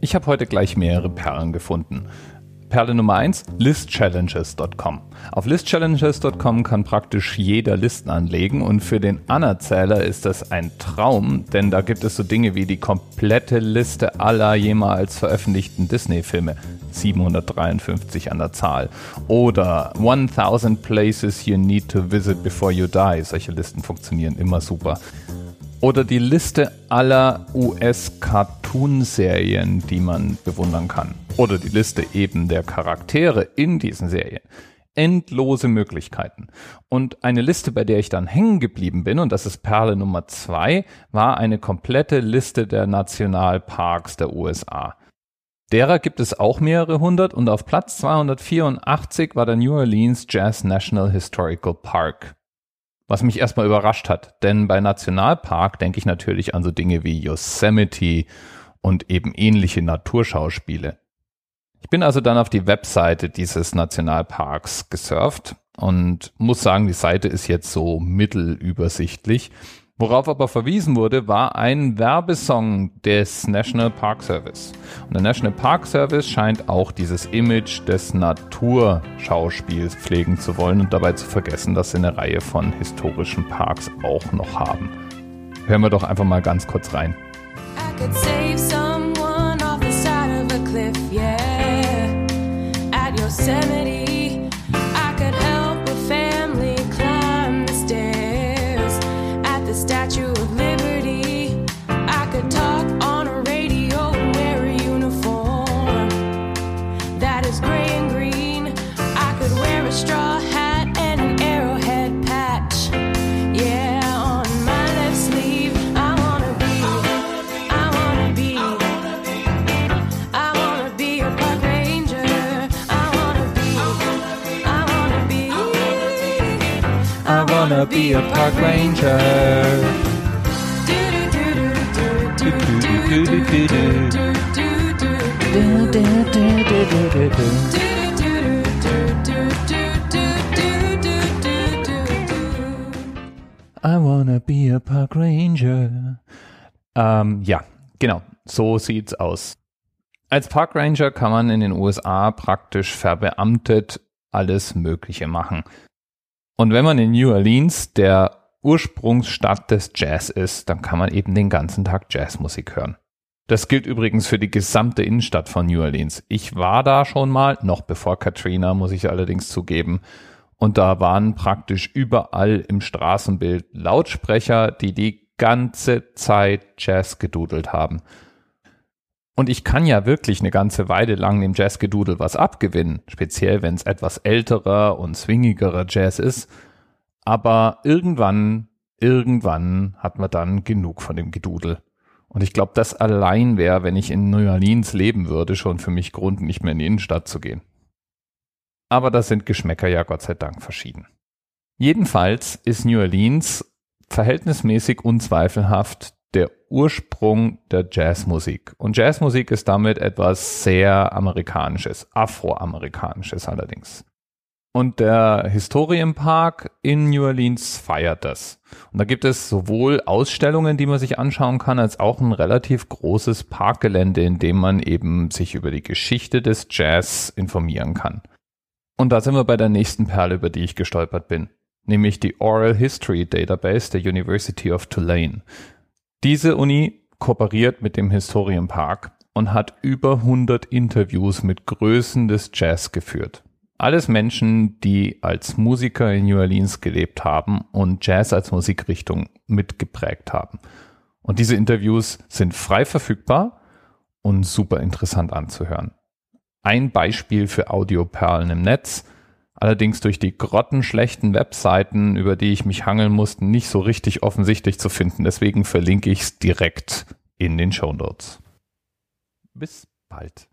Ich habe heute gleich mehrere Perlen gefunden. Perle Nummer 1, listchallenges.com. Auf listchallenges.com kann praktisch jeder Listen anlegen und für den Anerzähler ist das ein Traum, denn da gibt es so Dinge wie die komplette Liste aller jemals veröffentlichten Disney-Filme, 753 an der Zahl, oder 1000 Places You Need to Visit Before You Die. Solche Listen funktionieren immer super. Oder die Liste aller US-Cartoon-Serien, die man bewundern kann. Oder die Liste eben der Charaktere in diesen Serien. Endlose Möglichkeiten. Und eine Liste, bei der ich dann hängen geblieben bin, und das ist Perle Nummer zwei, war eine komplette Liste der Nationalparks der USA. Derer gibt es auch mehrere hundert und auf Platz 284 war der New Orleans Jazz National Historical Park. Was mich erstmal überrascht hat, denn bei Nationalpark denke ich natürlich an so Dinge wie Yosemite und eben ähnliche Naturschauspiele. Ich bin also dann auf die Webseite dieses Nationalparks gesurft und muss sagen, die Seite ist jetzt so mittelübersichtlich. Worauf aber verwiesen wurde, war ein Werbesong des National Park Service. Und der National Park Service scheint auch dieses Image des Naturschauspiels pflegen zu wollen und dabei zu vergessen, dass sie eine Reihe von historischen Parks auch noch haben. Hören wir doch einfach mal ganz kurz rein. Yosemite wanna be a park ranger. I wanna be a park ranger. Ähm, ja, genau, so sieht's aus. Als Park Ranger kann man in den USA praktisch verbeamtet alles Mögliche machen. Und wenn man in New Orleans der Ursprungsstadt des Jazz ist, dann kann man eben den ganzen Tag Jazzmusik hören. Das gilt übrigens für die gesamte Innenstadt von New Orleans. Ich war da schon mal, noch bevor Katrina, muss ich allerdings zugeben. Und da waren praktisch überall im Straßenbild Lautsprecher, die die ganze Zeit Jazz gedudelt haben. Und ich kann ja wirklich eine ganze Weile lang dem Jazzgedudel was abgewinnen, speziell wenn es etwas älterer und swingigerer Jazz ist. Aber irgendwann, irgendwann hat man dann genug von dem Gedudel. Und ich glaube, das allein wäre, wenn ich in New Orleans leben würde, schon für mich Grund, nicht mehr in die Innenstadt zu gehen. Aber da sind Geschmäcker ja Gott sei Dank verschieden. Jedenfalls ist New Orleans verhältnismäßig unzweifelhaft Ursprung der Jazzmusik. Und Jazzmusik ist damit etwas sehr Amerikanisches, Afroamerikanisches allerdings. Und der Historienpark in New Orleans feiert das. Und da gibt es sowohl Ausstellungen, die man sich anschauen kann, als auch ein relativ großes Parkgelände, in dem man eben sich über die Geschichte des Jazz informieren kann. Und da sind wir bei der nächsten Perle, über die ich gestolpert bin, nämlich die Oral History Database der University of Tulane. Diese Uni kooperiert mit dem Historienpark und hat über 100 Interviews mit Größen des Jazz geführt. Alles Menschen, die als Musiker in New Orleans gelebt haben und Jazz als Musikrichtung mitgeprägt haben. Und diese Interviews sind frei verfügbar und super interessant anzuhören. Ein Beispiel für Audioperlen im Netz – allerdings durch die grottenschlechten Webseiten, über die ich mich hangeln musste, nicht so richtig offensichtlich zu finden. Deswegen verlinke ich es direkt in den Show Notes. Bis bald.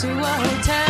to a hotel.